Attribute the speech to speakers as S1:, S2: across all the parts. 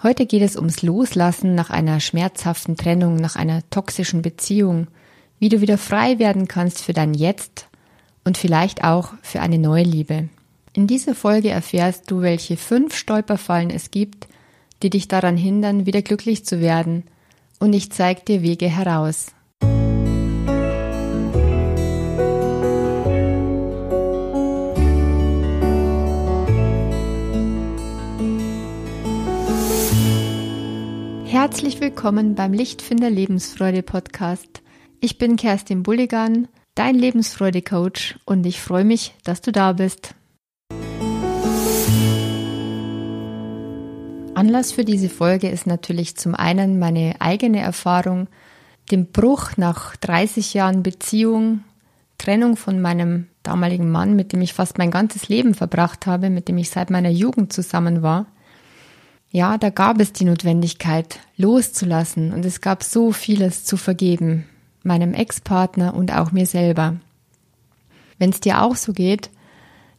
S1: Heute geht es ums Loslassen nach einer schmerzhaften Trennung, nach einer toxischen Beziehung, wie du wieder frei werden kannst für dein Jetzt und vielleicht auch für eine neue Liebe. In dieser Folge erfährst du, welche fünf Stolperfallen es gibt, die dich daran hindern, wieder glücklich zu werden, und ich zeige dir Wege heraus. Herzlich willkommen beim Lichtfinder Lebensfreude Podcast. Ich bin Kerstin Bulligan, dein Lebensfreude Coach und ich freue mich, dass du da bist. Anlass für diese Folge ist natürlich zum einen meine eigene Erfahrung, dem Bruch nach 30 Jahren Beziehung, Trennung von meinem damaligen Mann, mit dem ich fast mein ganzes Leben verbracht habe, mit dem ich seit meiner Jugend zusammen war ja, da gab es die Notwendigkeit, loszulassen und es gab so vieles zu vergeben, meinem Ex-Partner und auch mir selber. Wenn es dir auch so geht,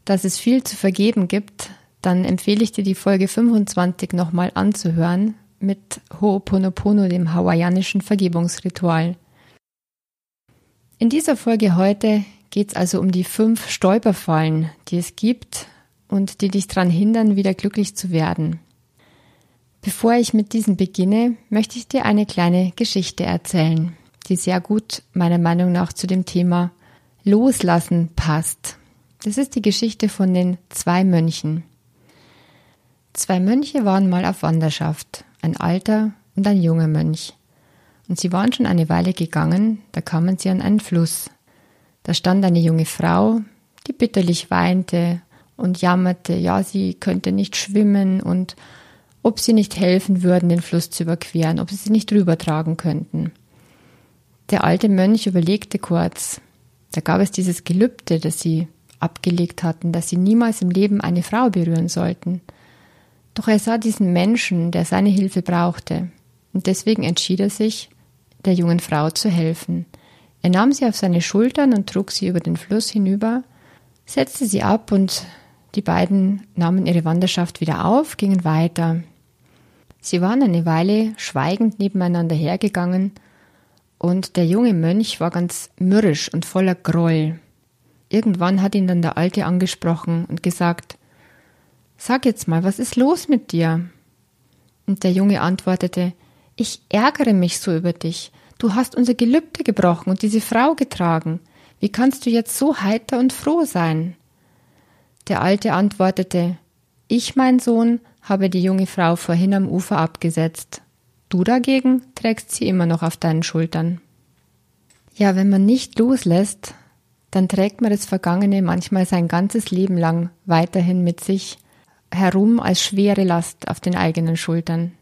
S1: dass es viel zu vergeben gibt, dann empfehle ich dir die Folge 25 nochmal anzuhören mit Ho'oponopono, dem hawaiianischen Vergebungsritual. In dieser Folge heute geht es also um die fünf Stolperfallen, die es gibt und die dich daran hindern, wieder glücklich zu werden. Bevor ich mit diesem beginne, möchte ich dir eine kleine Geschichte erzählen, die sehr gut meiner Meinung nach zu dem Thema Loslassen passt. Das ist die Geschichte von den zwei Mönchen. Zwei Mönche waren mal auf Wanderschaft, ein alter und ein junger Mönch. Und sie waren schon eine Weile gegangen, da kamen sie an einen Fluss. Da stand eine junge Frau, die bitterlich weinte und jammerte, ja, sie könnte nicht schwimmen und ob sie nicht helfen würden, den Fluss zu überqueren, ob sie sie nicht rübertragen könnten. Der alte Mönch überlegte kurz. Da gab es dieses Gelübde, das sie abgelegt hatten, dass sie niemals im Leben eine Frau berühren sollten. Doch er sah diesen Menschen, der seine Hilfe brauchte, und deswegen entschied er sich, der jungen Frau zu helfen. Er nahm sie auf seine Schultern und trug sie über den Fluss hinüber, setzte sie ab und die beiden nahmen ihre Wanderschaft wieder auf, gingen weiter. Sie waren eine Weile schweigend nebeneinander hergegangen, und der junge Mönch war ganz mürrisch und voller Groll. Irgendwann hat ihn dann der Alte angesprochen und gesagt Sag jetzt mal, was ist los mit dir? Und der Junge antwortete Ich ärgere mich so über dich. Du hast unser Gelübde gebrochen und diese Frau getragen. Wie kannst du jetzt so heiter und froh sein? Der Alte antwortete Ich, mein Sohn, habe die junge Frau vorhin am Ufer abgesetzt. Du dagegen trägst sie immer noch auf deinen Schultern. Ja, wenn man nicht loslässt, dann trägt man das Vergangene manchmal sein ganzes Leben lang weiterhin mit sich herum als schwere Last auf den eigenen Schultern.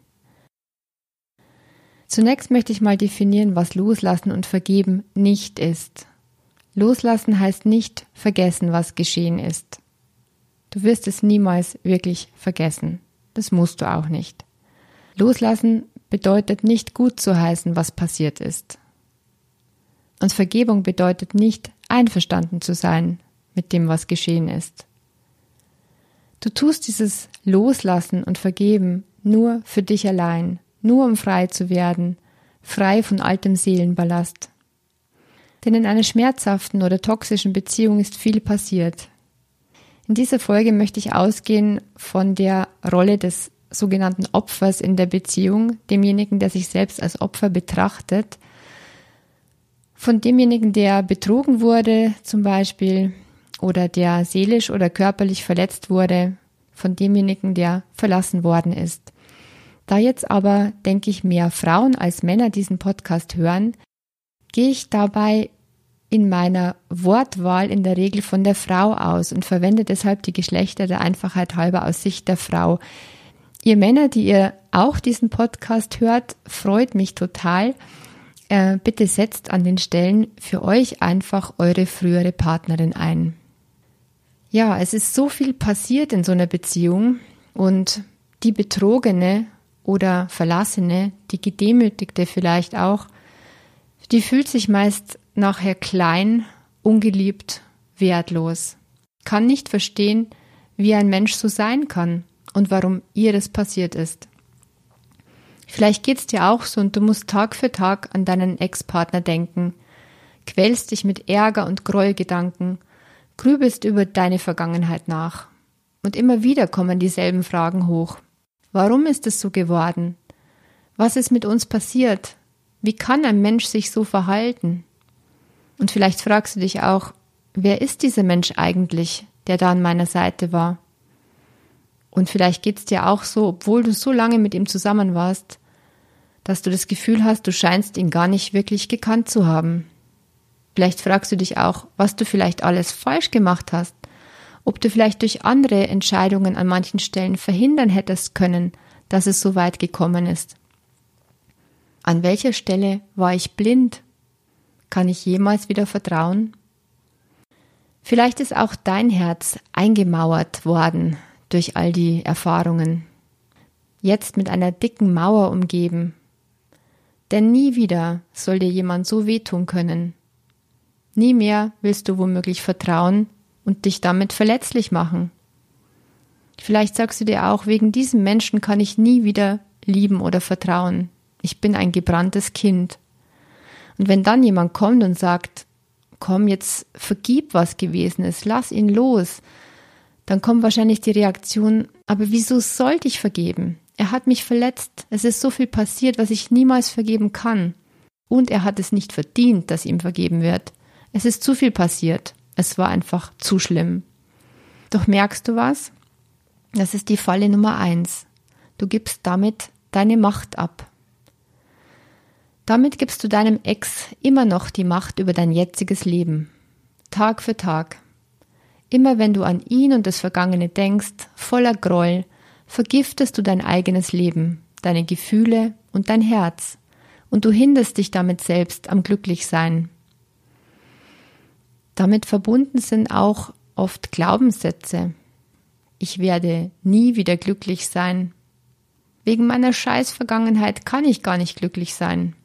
S1: Zunächst möchte ich mal definieren, was Loslassen und Vergeben nicht ist. Loslassen heißt nicht vergessen, was geschehen ist. Du wirst es niemals wirklich vergessen. Das musst du auch nicht. Loslassen bedeutet nicht gut zu heißen, was passiert ist. Und Vergebung bedeutet nicht einverstanden zu sein mit dem, was geschehen ist. Du tust dieses Loslassen und Vergeben nur für dich allein, nur um frei zu werden, frei von altem Seelenballast. Denn in einer schmerzhaften oder toxischen Beziehung ist viel passiert. In dieser Folge möchte ich ausgehen von der Rolle des sogenannten Opfers in der Beziehung, demjenigen, der sich selbst als Opfer betrachtet, von demjenigen, der betrogen wurde zum Beispiel oder der seelisch oder körperlich verletzt wurde, von demjenigen, der verlassen worden ist. Da jetzt aber, denke ich, mehr Frauen als Männer diesen Podcast hören, gehe ich dabei in meiner Wortwahl in der Regel von der Frau aus und verwende deshalb die Geschlechter der Einfachheit halber aus Sicht der Frau. Ihr Männer, die ihr auch diesen Podcast hört, freut mich total. Äh, bitte setzt an den Stellen für euch einfach eure frühere Partnerin ein. Ja, es ist so viel passiert in so einer Beziehung und die Betrogene oder Verlassene, die Gedemütigte vielleicht auch, die fühlt sich meist nachher klein, ungeliebt, wertlos, kann nicht verstehen, wie ein Mensch so sein kann und warum ihr das passiert ist. Vielleicht geht's dir auch so und du musst Tag für Tag an deinen Ex-Partner denken, quälst dich mit Ärger und Gräuelgedanken, grübelst über deine Vergangenheit nach. Und immer wieder kommen dieselben Fragen hoch. Warum ist es so geworden? Was ist mit uns passiert? Wie kann ein Mensch sich so verhalten? Und vielleicht fragst du dich auch, wer ist dieser Mensch eigentlich, der da an meiner Seite war? Und vielleicht geht's dir auch so, obwohl du so lange mit ihm zusammen warst, dass du das Gefühl hast, du scheinst ihn gar nicht wirklich gekannt zu haben. Vielleicht fragst du dich auch, was du vielleicht alles falsch gemacht hast, ob du vielleicht durch andere Entscheidungen an manchen Stellen verhindern hättest können, dass es so weit gekommen ist. An welcher Stelle war ich blind? Kann ich jemals wieder vertrauen? Vielleicht ist auch dein Herz eingemauert worden durch all die Erfahrungen. Jetzt mit einer dicken Mauer umgeben. Denn nie wieder soll dir jemand so wehtun können. Nie mehr willst du womöglich vertrauen und dich damit verletzlich machen. Vielleicht sagst du dir auch, wegen diesem Menschen kann ich nie wieder lieben oder vertrauen. Ich bin ein gebranntes Kind. Und wenn dann jemand kommt und sagt, komm, jetzt vergib, was gewesen ist, lass ihn los, dann kommt wahrscheinlich die Reaktion, aber wieso sollte ich vergeben? Er hat mich verletzt, es ist so viel passiert, was ich niemals vergeben kann. Und er hat es nicht verdient, dass ihm vergeben wird. Es ist zu viel passiert. Es war einfach zu schlimm. Doch merkst du was? Das ist die Falle Nummer eins. Du gibst damit deine Macht ab. Damit gibst du deinem Ex immer noch die Macht über dein jetziges Leben. Tag für Tag. Immer wenn du an ihn und das Vergangene denkst, voller Groll, vergiftest du dein eigenes Leben, deine Gefühle und dein Herz, und du hinderst dich damit selbst am Glücklichsein. Damit verbunden sind auch oft Glaubenssätze. Ich werde nie wieder glücklich sein. Wegen meiner Scheißvergangenheit kann ich gar nicht glücklich sein.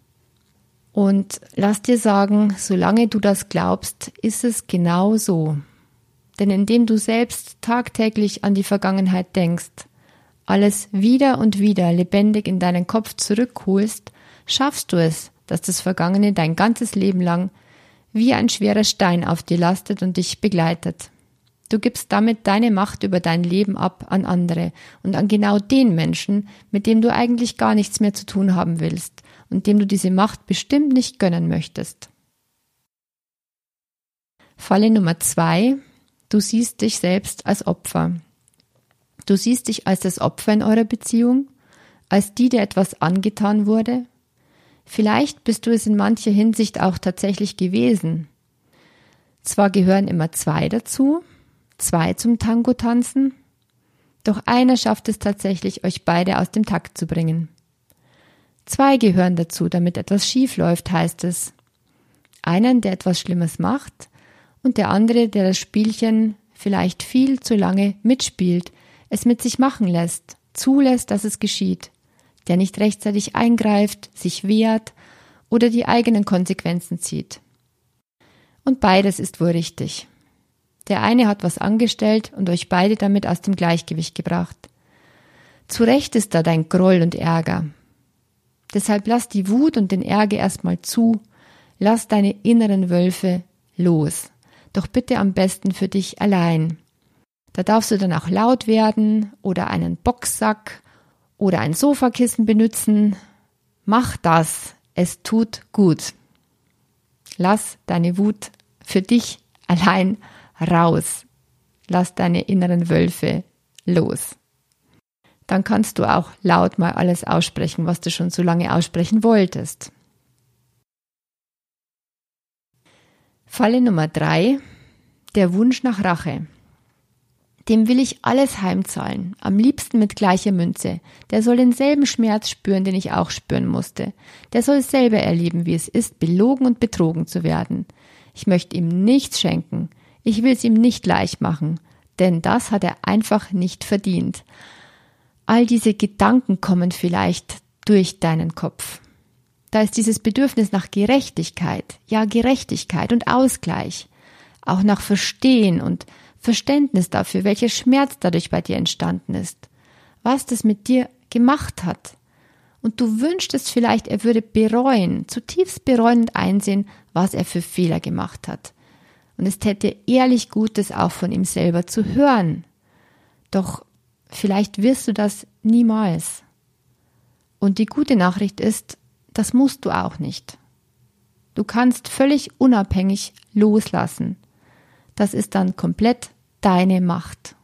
S1: Und lass dir sagen, solange du das glaubst, ist es genau so. Denn indem du selbst tagtäglich an die Vergangenheit denkst, alles wieder und wieder lebendig in deinen Kopf zurückholst, schaffst du es, dass das Vergangene dein ganzes Leben lang wie ein schwerer Stein auf dir lastet und dich begleitet. Du gibst damit deine Macht über dein Leben ab an andere und an genau den Menschen, mit dem du eigentlich gar nichts mehr zu tun haben willst und dem du diese Macht bestimmt nicht gönnen möchtest. Falle Nummer zwei Du siehst dich selbst als Opfer. Du siehst dich als das Opfer in eurer Beziehung, als die, der etwas angetan wurde. Vielleicht bist du es in mancher Hinsicht auch tatsächlich gewesen. Zwar gehören immer zwei dazu, zwei zum Tango tanzen, doch einer schafft es tatsächlich, euch beide aus dem Takt zu bringen. Zwei gehören dazu, damit etwas schief läuft, heißt es. Einen, der etwas Schlimmes macht, und der andere, der das Spielchen vielleicht viel zu lange mitspielt, es mit sich machen lässt, zulässt, dass es geschieht, der nicht rechtzeitig eingreift, sich wehrt oder die eigenen Konsequenzen zieht. Und beides ist wohl richtig. Der eine hat was angestellt und euch beide damit aus dem Gleichgewicht gebracht. Zu Recht ist da dein Groll und Ärger. Deshalb lass die Wut und den Ärger erstmal zu, lass deine inneren Wölfe los doch bitte am besten für dich allein. Da darfst du dann auch laut werden oder einen Boxsack oder ein Sofakissen benutzen. Mach das, es tut gut. Lass deine Wut für dich allein raus. Lass deine inneren Wölfe los. Dann kannst du auch laut mal alles aussprechen, was du schon so lange aussprechen wolltest. Falle Nummer drei, der Wunsch nach Rache. Dem will ich alles heimzahlen, am liebsten mit gleicher Münze. Der soll denselben Schmerz spüren, den ich auch spüren musste. Der soll selber erleben, wie es ist, belogen und betrogen zu werden. Ich möchte ihm nichts schenken. Ich will es ihm nicht leicht machen, denn das hat er einfach nicht verdient. All diese Gedanken kommen vielleicht durch deinen Kopf. Da ist dieses Bedürfnis nach Gerechtigkeit, ja Gerechtigkeit und Ausgleich, auch nach Verstehen und Verständnis dafür, welcher Schmerz dadurch bei dir entstanden ist, was das mit dir gemacht hat. und du wünschtest vielleicht, er würde bereuen, zutiefst bereuen und einsehen, was er für Fehler gemacht hat. Und es täte ehrlich Gutes auch von ihm selber zu hören. Doch vielleicht wirst du das niemals. Und die gute Nachricht ist, das musst du auch nicht. Du kannst völlig unabhängig loslassen. Das ist dann komplett deine Macht.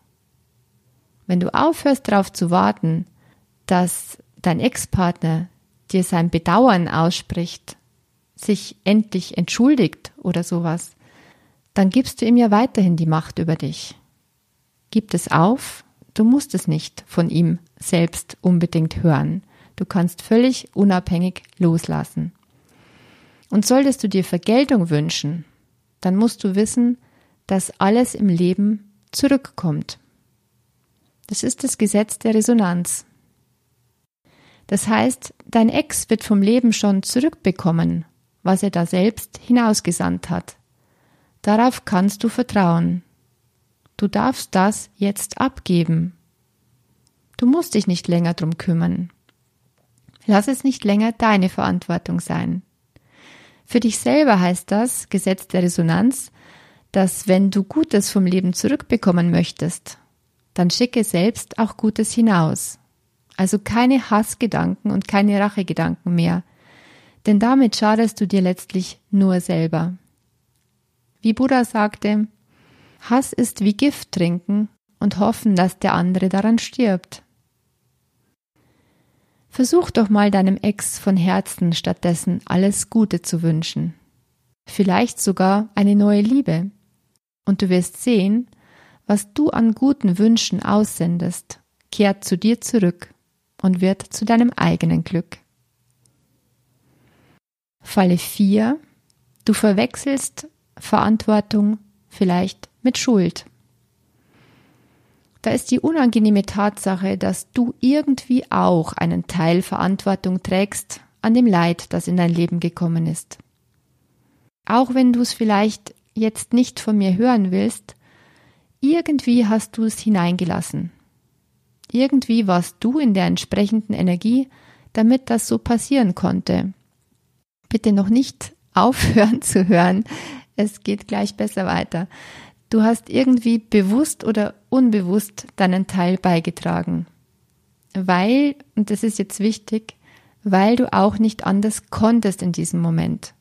S1: Wenn du aufhörst darauf zu warten, dass dein Ex-Partner dir sein Bedauern ausspricht, sich endlich entschuldigt oder sowas, dann gibst du ihm ja weiterhin die Macht über dich. Gib es auf, du musst es nicht von ihm selbst unbedingt hören. Du kannst völlig unabhängig loslassen. Und solltest du dir Vergeltung wünschen, dann musst du wissen, dass alles im Leben zurückkommt. Das ist das Gesetz der Resonanz. Das heißt, dein Ex wird vom Leben schon zurückbekommen, was er da selbst hinausgesandt hat. Darauf kannst du vertrauen. Du darfst das jetzt abgeben. Du musst dich nicht länger drum kümmern. Lass es nicht länger deine Verantwortung sein. Für dich selber heißt das, Gesetz der Resonanz, dass wenn du Gutes vom Leben zurückbekommen möchtest, dann schicke selbst auch Gutes hinaus. Also keine Hassgedanken und keine Rachegedanken mehr, denn damit schadest du dir letztlich nur selber. Wie Buddha sagte, Hass ist wie Gift trinken und hoffen, dass der andere daran stirbt. Versuch doch mal deinem Ex von Herzen stattdessen alles Gute zu wünschen. Vielleicht sogar eine neue Liebe. Und du wirst sehen, was du an guten Wünschen aussendest, kehrt zu dir zurück und wird zu deinem eigenen Glück. Falle 4. Du verwechselst Verantwortung vielleicht mit Schuld. Da ist die unangenehme Tatsache, dass du irgendwie auch einen Teil Verantwortung trägst an dem Leid, das in dein Leben gekommen ist. Auch wenn du es vielleicht jetzt nicht von mir hören willst, irgendwie hast du es hineingelassen. Irgendwie warst du in der entsprechenden Energie, damit das so passieren konnte. Bitte noch nicht aufhören zu hören, es geht gleich besser weiter. Du hast irgendwie bewusst oder unbewusst deinen Teil beigetragen. Weil, und das ist jetzt wichtig, weil du auch nicht anders konntest in diesem Moment.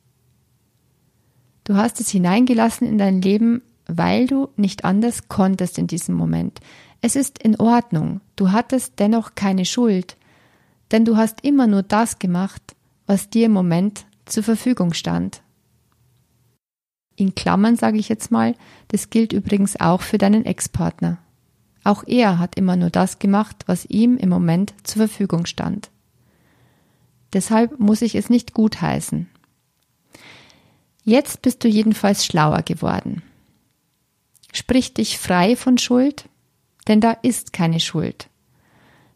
S1: Du hast es hineingelassen in dein Leben, weil du nicht anders konntest in diesem Moment. Es ist in Ordnung, du hattest dennoch keine Schuld, denn du hast immer nur das gemacht, was dir im Moment zur Verfügung stand in Klammern sage ich jetzt mal, das gilt übrigens auch für deinen Ex-Partner. Auch er hat immer nur das gemacht, was ihm im Moment zur Verfügung stand. Deshalb muss ich es nicht gutheißen. Jetzt bist du jedenfalls schlauer geworden. Sprich dich frei von Schuld, denn da ist keine Schuld.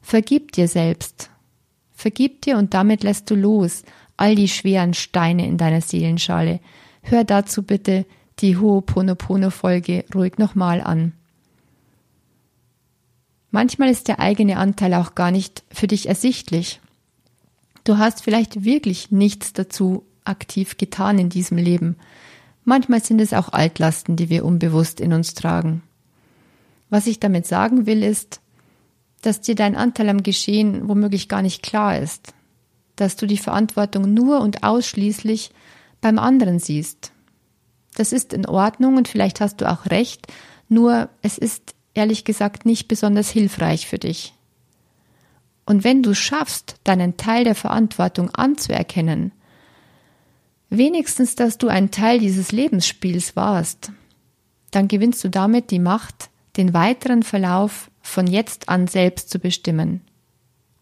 S1: Vergib dir selbst. Vergib dir und damit lässt du los all die schweren Steine in deiner Seelenschale, Hör dazu bitte die Ho'oponopono-Folge ruhig nochmal an. Manchmal ist der eigene Anteil auch gar nicht für dich ersichtlich. Du hast vielleicht wirklich nichts dazu aktiv getan in diesem Leben. Manchmal sind es auch Altlasten, die wir unbewusst in uns tragen. Was ich damit sagen will, ist, dass dir dein Anteil am Geschehen womöglich gar nicht klar ist, dass du die Verantwortung nur und ausschließlich beim anderen siehst. Das ist in Ordnung und vielleicht hast du auch recht, nur es ist ehrlich gesagt nicht besonders hilfreich für dich. Und wenn du schaffst, deinen Teil der Verantwortung anzuerkennen, wenigstens, dass du ein Teil dieses Lebensspiels warst, dann gewinnst du damit die Macht, den weiteren Verlauf von jetzt an selbst zu bestimmen.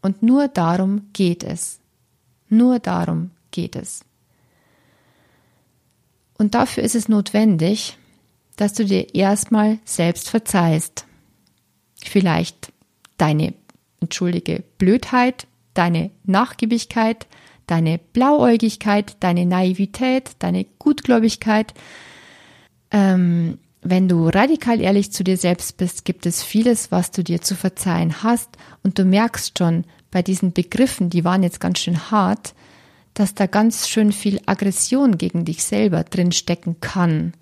S1: Und nur darum geht es. Nur darum geht es. Und dafür ist es notwendig, dass du dir erstmal selbst verzeihst. Vielleicht deine, entschuldige, Blödheit, deine Nachgiebigkeit, deine Blauäugigkeit, deine Naivität, deine Gutgläubigkeit. Ähm, wenn du radikal ehrlich zu dir selbst bist, gibt es vieles, was du dir zu verzeihen hast und du merkst schon, bei diesen Begriffen, die waren jetzt ganz schön hart, dass da ganz schön viel Aggression gegen dich selber drin stecken kann.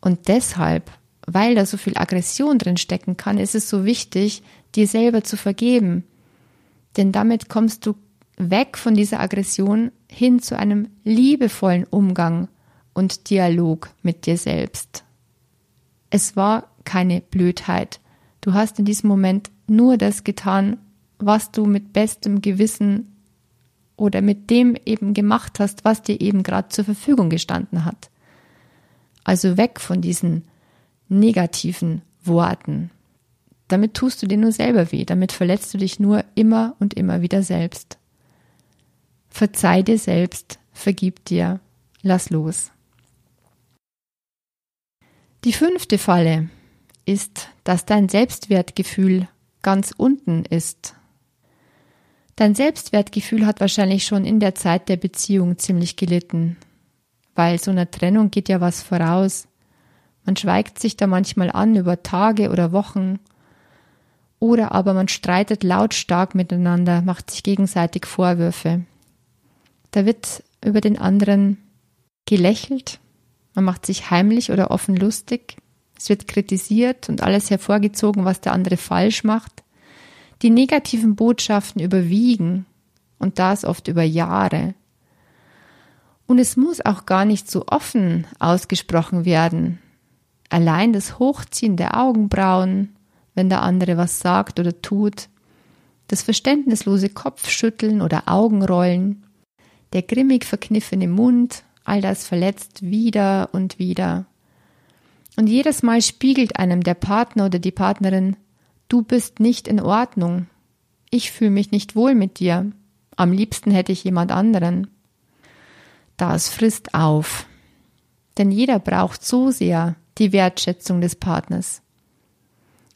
S1: Und deshalb, weil da so viel Aggression drin stecken kann, ist es so wichtig, dir selber zu vergeben. Denn damit kommst du weg von dieser Aggression hin zu einem liebevollen Umgang und Dialog mit dir selbst. Es war keine Blödheit. Du hast in diesem Moment nur das getan, was du mit bestem Gewissen oder mit dem eben gemacht hast, was dir eben gerade zur Verfügung gestanden hat. Also weg von diesen negativen Worten. Damit tust du dir nur selber weh, damit verletzt du dich nur immer und immer wieder selbst. Verzeih dir selbst, vergib dir, lass los. Die fünfte Falle ist, dass dein Selbstwertgefühl ganz unten ist. Dein Selbstwertgefühl hat wahrscheinlich schon in der Zeit der Beziehung ziemlich gelitten, weil so einer Trennung geht ja was voraus. Man schweigt sich da manchmal an über Tage oder Wochen, oder aber man streitet lautstark miteinander, macht sich gegenseitig Vorwürfe. Da wird über den anderen gelächelt, man macht sich heimlich oder offen lustig, es wird kritisiert und alles hervorgezogen, was der andere falsch macht. Die negativen Botschaften überwiegen und das oft über Jahre. Und es muss auch gar nicht so offen ausgesprochen werden. Allein das Hochziehen der Augenbrauen, wenn der andere was sagt oder tut, das verständnislose Kopfschütteln oder Augenrollen, der grimmig verkniffene Mund, all das verletzt wieder und wieder. Und jedes Mal spiegelt einem der Partner oder die Partnerin, du bist nicht in Ordnung. Ich fühle mich nicht wohl mit dir. Am liebsten hätte ich jemand anderen. Das frisst auf. Denn jeder braucht so sehr die Wertschätzung des Partners.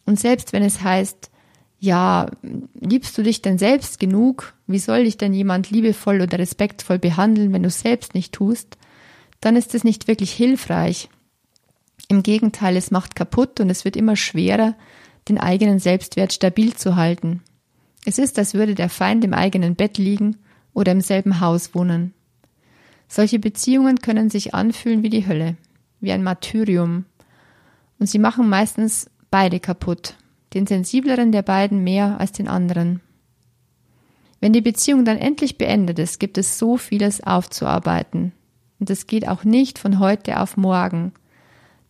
S1: Und selbst wenn es heißt, ja, liebst du dich denn selbst genug? Wie soll dich denn jemand liebevoll oder respektvoll behandeln, wenn du es selbst nicht tust? Dann ist es nicht wirklich hilfreich. Im Gegenteil, es macht kaputt und es wird immer schwerer, den eigenen Selbstwert stabil zu halten. Es ist, als würde der Feind im eigenen Bett liegen oder im selben Haus wohnen. Solche Beziehungen können sich anfühlen wie die Hölle, wie ein Martyrium. Und sie machen meistens beide kaputt, den sensibleren der beiden mehr als den anderen. Wenn die Beziehung dann endlich beendet ist, gibt es so vieles aufzuarbeiten. Und es geht auch nicht von heute auf morgen.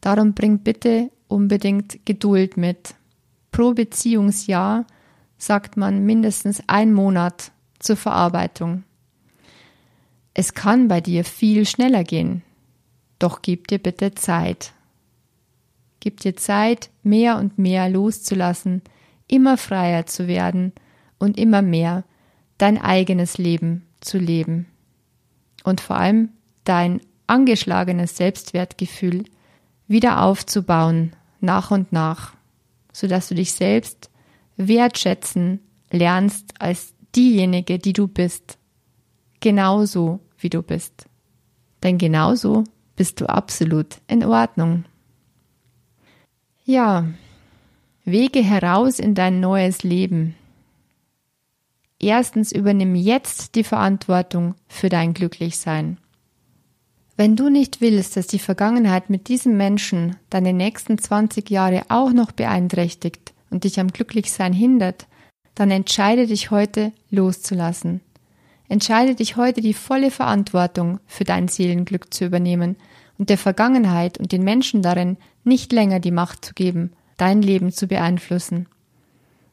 S1: Darum bring bitte unbedingt Geduld mit. Pro Beziehungsjahr sagt man mindestens ein Monat zur Verarbeitung. Es kann bei dir viel schneller gehen, doch gib dir bitte Zeit. Gib dir Zeit, mehr und mehr loszulassen, immer freier zu werden und immer mehr dein eigenes Leben zu leben. Und vor allem dein angeschlagenes Selbstwertgefühl wieder aufzubauen, nach und nach, sodass du dich selbst wertschätzen lernst als diejenige, die du bist. Genauso wie du bist. Denn genauso bist du absolut in Ordnung. Ja, Wege heraus in dein neues Leben. Erstens übernimm jetzt die Verantwortung für dein Glücklichsein. Wenn du nicht willst, dass die Vergangenheit mit diesem Menschen deine nächsten 20 Jahre auch noch beeinträchtigt und dich am Glücklichsein hindert, dann entscheide dich heute loszulassen. Entscheide dich heute die volle Verantwortung für dein Seelenglück zu übernehmen und der Vergangenheit und den Menschen darin nicht länger die Macht zu geben, dein Leben zu beeinflussen.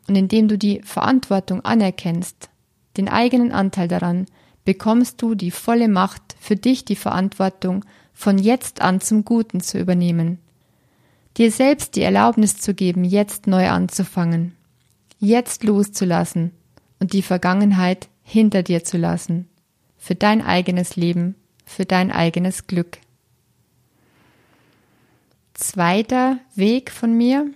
S1: Und indem du die Verantwortung anerkennst, den eigenen Anteil daran, bekommst du die volle Macht, für dich die Verantwortung von jetzt an zum Guten zu übernehmen. Dir selbst die Erlaubnis zu geben, jetzt neu anzufangen, jetzt loszulassen und die Vergangenheit hinter dir zu lassen, für dein eigenes Leben, für dein eigenes Glück. Zweiter Weg von mir,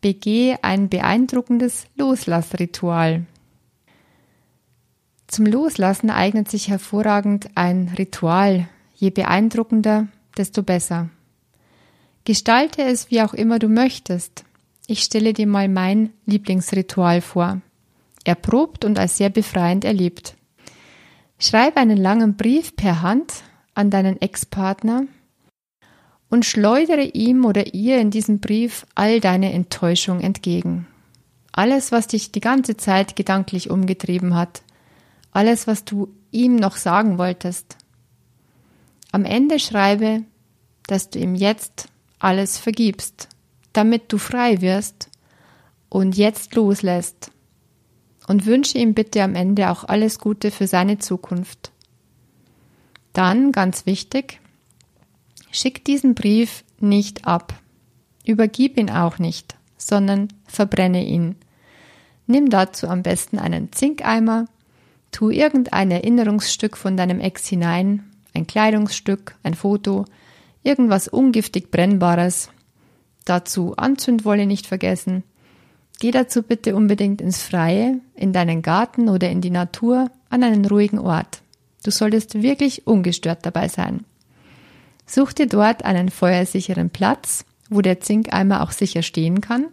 S1: begehe ein beeindruckendes Loslassritual. Zum Loslassen eignet sich hervorragend ein Ritual. Je beeindruckender, desto besser. Gestalte es, wie auch immer du möchtest. Ich stelle dir mal mein Lieblingsritual vor. erprobt und als sehr befreiend erlebt. Schreibe einen langen Brief per Hand an deinen Ex-Partner und schleudere ihm oder ihr in diesem Brief all deine Enttäuschung entgegen. Alles, was dich die ganze Zeit gedanklich umgetrieben hat, alles, was du ihm noch sagen wolltest. Am Ende schreibe, dass du ihm jetzt alles vergibst, damit du frei wirst und jetzt loslässt. Und wünsche ihm bitte am Ende auch alles Gute für seine Zukunft. Dann, ganz wichtig, schick diesen Brief nicht ab. Übergib ihn auch nicht, sondern verbrenne ihn. Nimm dazu am besten einen Zinkeimer, tu irgendein Erinnerungsstück von deinem Ex hinein, ein Kleidungsstück, ein Foto, irgendwas ungiftig Brennbares. Dazu Anzündwolle nicht vergessen. Geh dazu bitte unbedingt ins Freie, in deinen Garten oder in die Natur, an einen ruhigen Ort. Du solltest wirklich ungestört dabei sein. Such dir dort einen feuersicheren Platz, wo der Zinkeimer auch sicher stehen kann.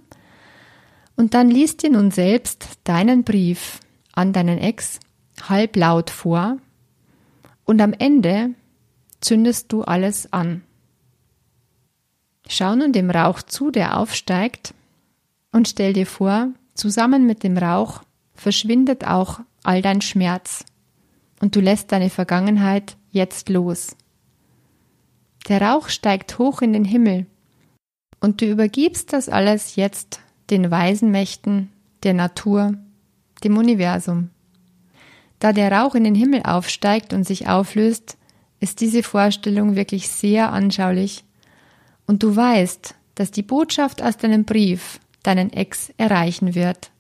S1: Und dann liest dir nun selbst deinen Brief an deinen Ex halblaut vor und am Ende zündest du alles an. Schau nun dem Rauch zu, der aufsteigt, und stell dir vor, zusammen mit dem Rauch verschwindet auch all dein Schmerz und du lässt deine Vergangenheit jetzt los. Der Rauch steigt hoch in den Himmel und du übergibst das alles jetzt den weisen Mächten der Natur, dem Universum. Da der Rauch in den Himmel aufsteigt und sich auflöst, ist diese Vorstellung wirklich sehr anschaulich und du weißt, dass die Botschaft aus deinem Brief deinen Ex erreichen wird.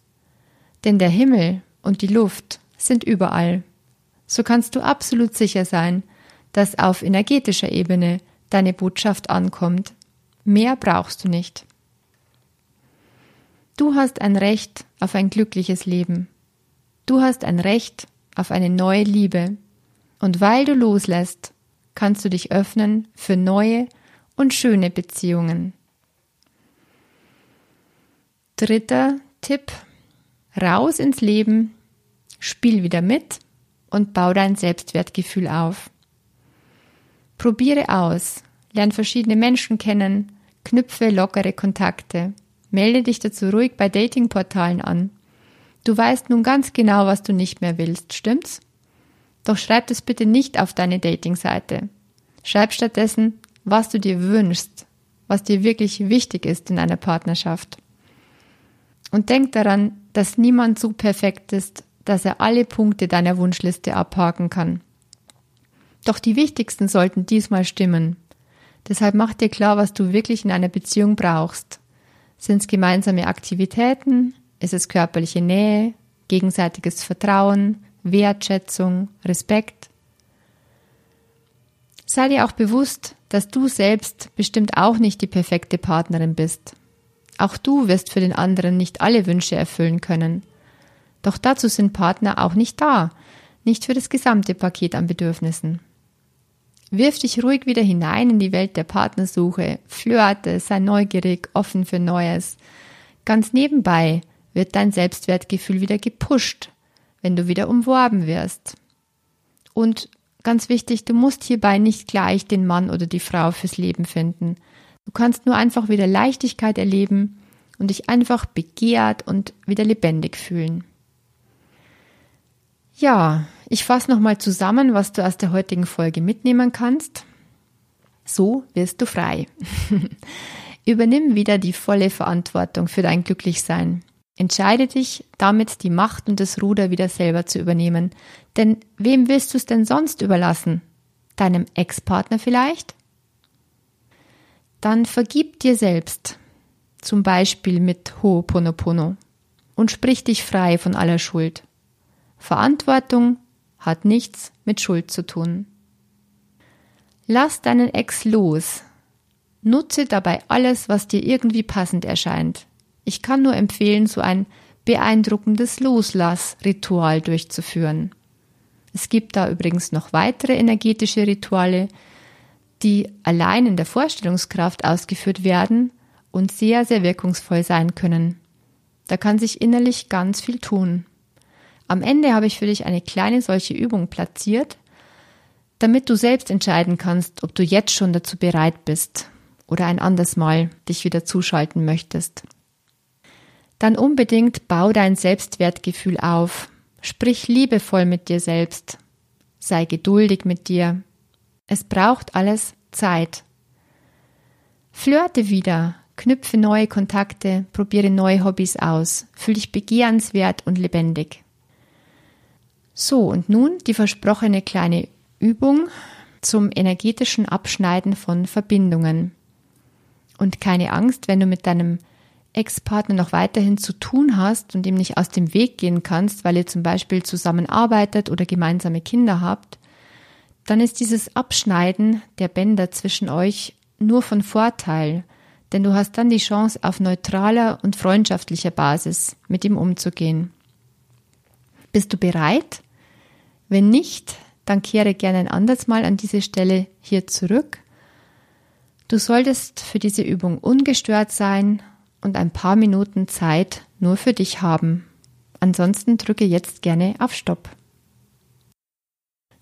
S1: Denn der Himmel und die Luft sind überall. So kannst du absolut sicher sein, dass auf energetischer Ebene deine Botschaft ankommt. Mehr brauchst du nicht. Du hast ein Recht auf ein glückliches Leben. Du hast ein Recht auf eine neue Liebe. Und weil du loslässt, kannst du dich öffnen für neue und schöne Beziehungen. Dritter Tipp. Raus ins Leben, spiel wieder mit und bau dein Selbstwertgefühl auf. Probiere aus, lern verschiedene Menschen kennen, knüpfe lockere Kontakte, melde dich dazu ruhig bei Datingportalen an. Du weißt nun ganz genau, was du nicht mehr willst, stimmt's? Doch schreib es bitte nicht auf deine Datingseite. Schreib stattdessen, was du dir wünschst, was dir wirklich wichtig ist in einer Partnerschaft. Und denk daran, dass niemand so perfekt ist, dass er alle Punkte deiner Wunschliste abhaken kann. Doch die wichtigsten sollten diesmal stimmen. Deshalb mach dir klar, was du wirklich in einer Beziehung brauchst. Sind es gemeinsame Aktivitäten? Ist es körperliche Nähe, gegenseitiges Vertrauen, Wertschätzung, Respekt? Sei dir auch bewusst, dass du selbst bestimmt auch nicht die perfekte Partnerin bist. Auch du wirst für den anderen nicht alle Wünsche erfüllen können. Doch dazu sind Partner auch nicht da, nicht für das gesamte Paket an Bedürfnissen. Wirf dich ruhig wieder hinein in die Welt der Partnersuche, flirte, sei neugierig, offen für Neues. Ganz nebenbei wird dein Selbstwertgefühl wieder gepusht, wenn du wieder umworben wirst. Und Ganz wichtig, du musst hierbei nicht gleich den Mann oder die Frau fürs Leben finden. Du kannst nur einfach wieder Leichtigkeit erleben und dich einfach begehrt und wieder lebendig fühlen. Ja, ich fasse nochmal zusammen, was du aus der heutigen Folge mitnehmen kannst. So wirst du frei. Übernimm wieder die volle Verantwortung für dein Glücklichsein. Entscheide dich, damit die Macht und das Ruder wieder selber zu übernehmen. Denn wem willst du es denn sonst überlassen? Deinem Ex-Partner vielleicht? Dann vergib dir selbst, zum Beispiel mit Ho'oponopono, und sprich dich frei von aller Schuld. Verantwortung hat nichts mit Schuld zu tun. Lass deinen Ex los. Nutze dabei alles, was dir irgendwie passend erscheint. Ich kann nur empfehlen, so ein beeindruckendes Loslassritual durchzuführen. Es gibt da übrigens noch weitere energetische Rituale, die allein in der Vorstellungskraft ausgeführt werden und sehr, sehr wirkungsvoll sein können. Da kann sich innerlich ganz viel tun. Am Ende habe ich für dich eine kleine solche Übung platziert, damit du selbst entscheiden kannst, ob du jetzt schon dazu bereit bist oder ein anderes Mal dich wieder zuschalten möchtest. Dann unbedingt bau dein Selbstwertgefühl auf, sprich liebevoll mit dir selbst, sei geduldig mit dir. Es braucht alles Zeit. Flirte wieder, knüpfe neue Kontakte, probiere neue Hobbys aus, fühl dich begehrenswert und lebendig. So, und nun die versprochene kleine Übung zum energetischen Abschneiden von Verbindungen. Und keine Angst, wenn du mit deinem Ex-Partner noch weiterhin zu tun hast und ihm nicht aus dem Weg gehen kannst, weil ihr zum Beispiel zusammenarbeitet oder gemeinsame Kinder habt, dann ist dieses Abschneiden der Bänder zwischen euch nur von Vorteil, denn du hast dann die Chance, auf neutraler und freundschaftlicher Basis mit ihm umzugehen. Bist du bereit? Wenn nicht, dann kehre gerne ein anderes Mal an diese Stelle hier zurück. Du solltest für diese Übung ungestört sein und ein paar Minuten Zeit nur für dich haben. Ansonsten drücke jetzt gerne auf Stopp.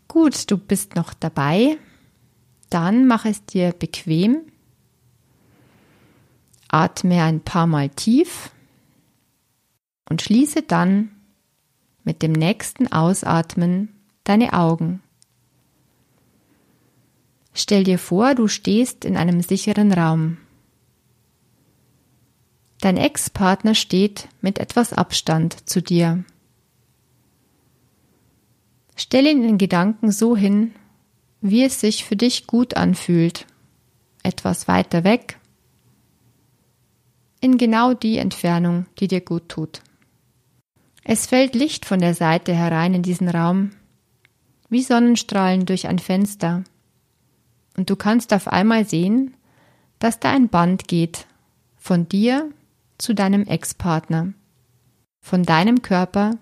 S1: Gut, du bist noch dabei. Dann mach es dir bequem. Atme ein paar Mal tief und schließe dann mit dem nächsten Ausatmen deine Augen. Stell dir vor, du stehst in einem sicheren Raum. Dein Ex-Partner steht mit etwas Abstand zu dir. Stell ihn in Gedanken so hin, wie es sich für dich gut anfühlt, etwas weiter weg, in genau die Entfernung, die dir gut tut. Es fällt Licht von der Seite herein in diesen Raum, wie Sonnenstrahlen durch ein Fenster, und du kannst auf einmal sehen, dass da ein Band geht von dir zu deinem Ex-Partner, von deinem Körper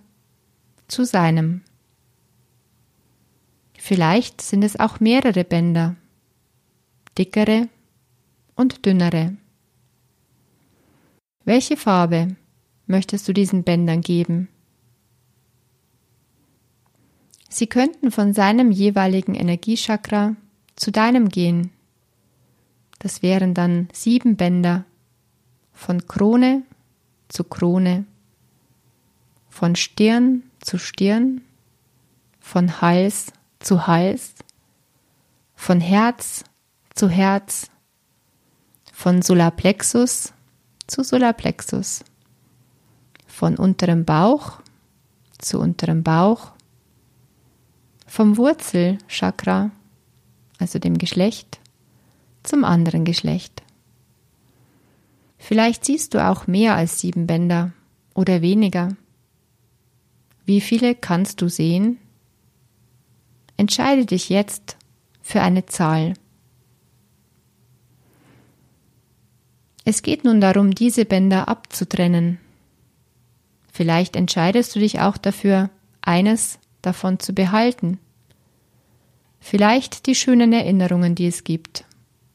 S1: zu seinem. Vielleicht sind es auch mehrere Bänder, dickere und dünnere. Welche Farbe möchtest du diesen Bändern geben? Sie könnten von seinem jeweiligen Energiechakra zu deinem gehen. Das wären dann sieben Bänder von Krone zu Krone, von Stirn zu Stirn, von Hals zu Hals, von Herz zu Herz, von Solarplexus zu Solarplexus, von unterem Bauch zu unterem Bauch, vom Wurzelchakra, also dem Geschlecht, zum anderen Geschlecht. Vielleicht siehst du auch mehr als sieben Bänder oder weniger. Wie viele kannst du sehen? Entscheide dich jetzt für eine Zahl. Es geht nun darum, diese Bänder abzutrennen. Vielleicht entscheidest du dich auch dafür, eines davon zu behalten. Vielleicht die schönen Erinnerungen, die es gibt.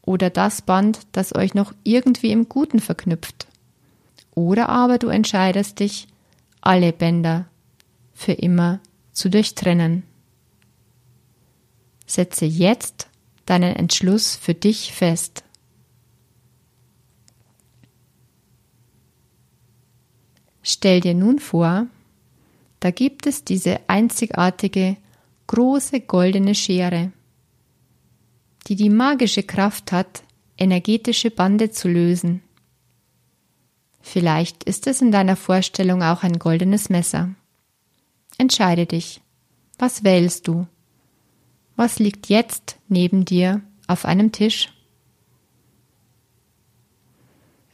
S1: Oder das Band, das euch noch irgendwie im Guten verknüpft. Oder aber du entscheidest dich, alle Bänder für immer zu durchtrennen. Setze jetzt deinen Entschluss für dich fest. Stell dir nun vor, da gibt es diese einzigartige, große goldene Schere, die die magische Kraft hat, energetische Bande zu lösen. Vielleicht ist es in deiner Vorstellung auch ein goldenes Messer. Entscheide dich. Was wählst du? Was liegt jetzt neben dir auf einem Tisch?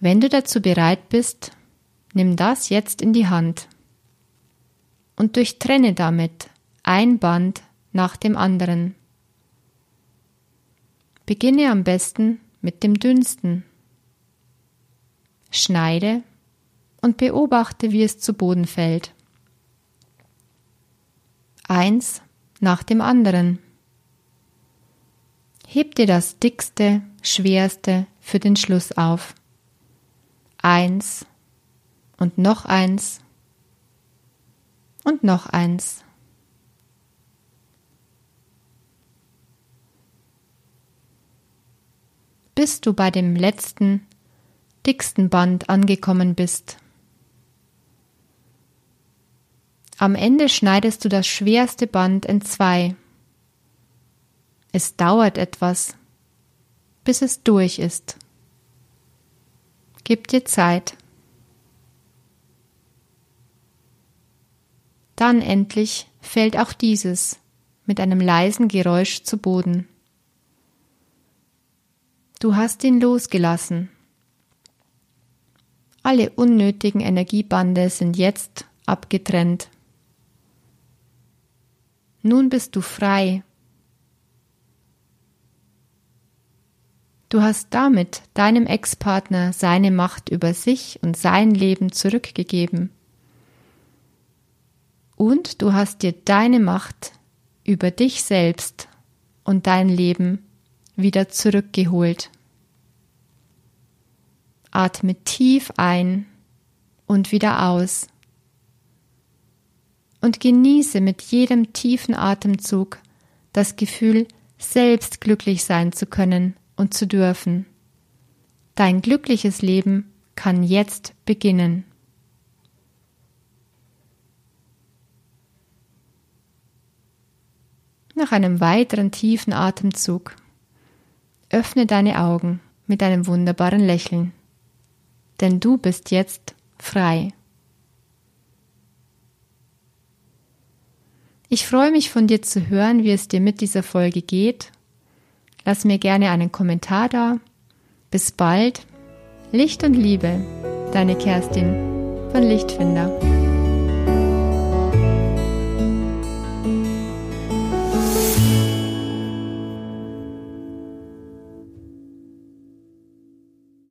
S1: Wenn du dazu bereit bist, nimm das jetzt in die Hand und durchtrenne damit ein Band nach dem anderen. Beginne am besten mit dem dünnsten. Schneide und beobachte, wie es zu Boden fällt. Eins nach dem anderen. Heb dir das dickste, schwerste für den Schluss auf. Eins und noch eins Und noch eins. Bis du bei dem letzten, dicksten Band angekommen bist. Am Ende schneidest du das schwerste Band in zwei. Es dauert etwas, bis es durch ist. Gib dir Zeit. Dann endlich fällt auch dieses mit einem leisen Geräusch zu Boden. Du hast ihn losgelassen. Alle unnötigen Energiebande sind jetzt abgetrennt. Nun bist du frei. Du hast damit deinem Ex-Partner seine Macht über sich und sein Leben zurückgegeben und du hast dir deine Macht über dich selbst und dein Leben wieder zurückgeholt. Atme tief ein und wieder aus und genieße mit jedem tiefen Atemzug das Gefühl, selbst glücklich sein zu können und zu dürfen. Dein glückliches Leben kann jetzt beginnen. Nach einem weiteren tiefen Atemzug öffne deine Augen mit einem wunderbaren Lächeln, denn du bist jetzt frei. Ich freue mich von dir zu hören, wie es dir mit dieser Folge geht. Lass mir gerne einen Kommentar da. Bis bald. Licht und Liebe. Deine Kerstin von Lichtfinder.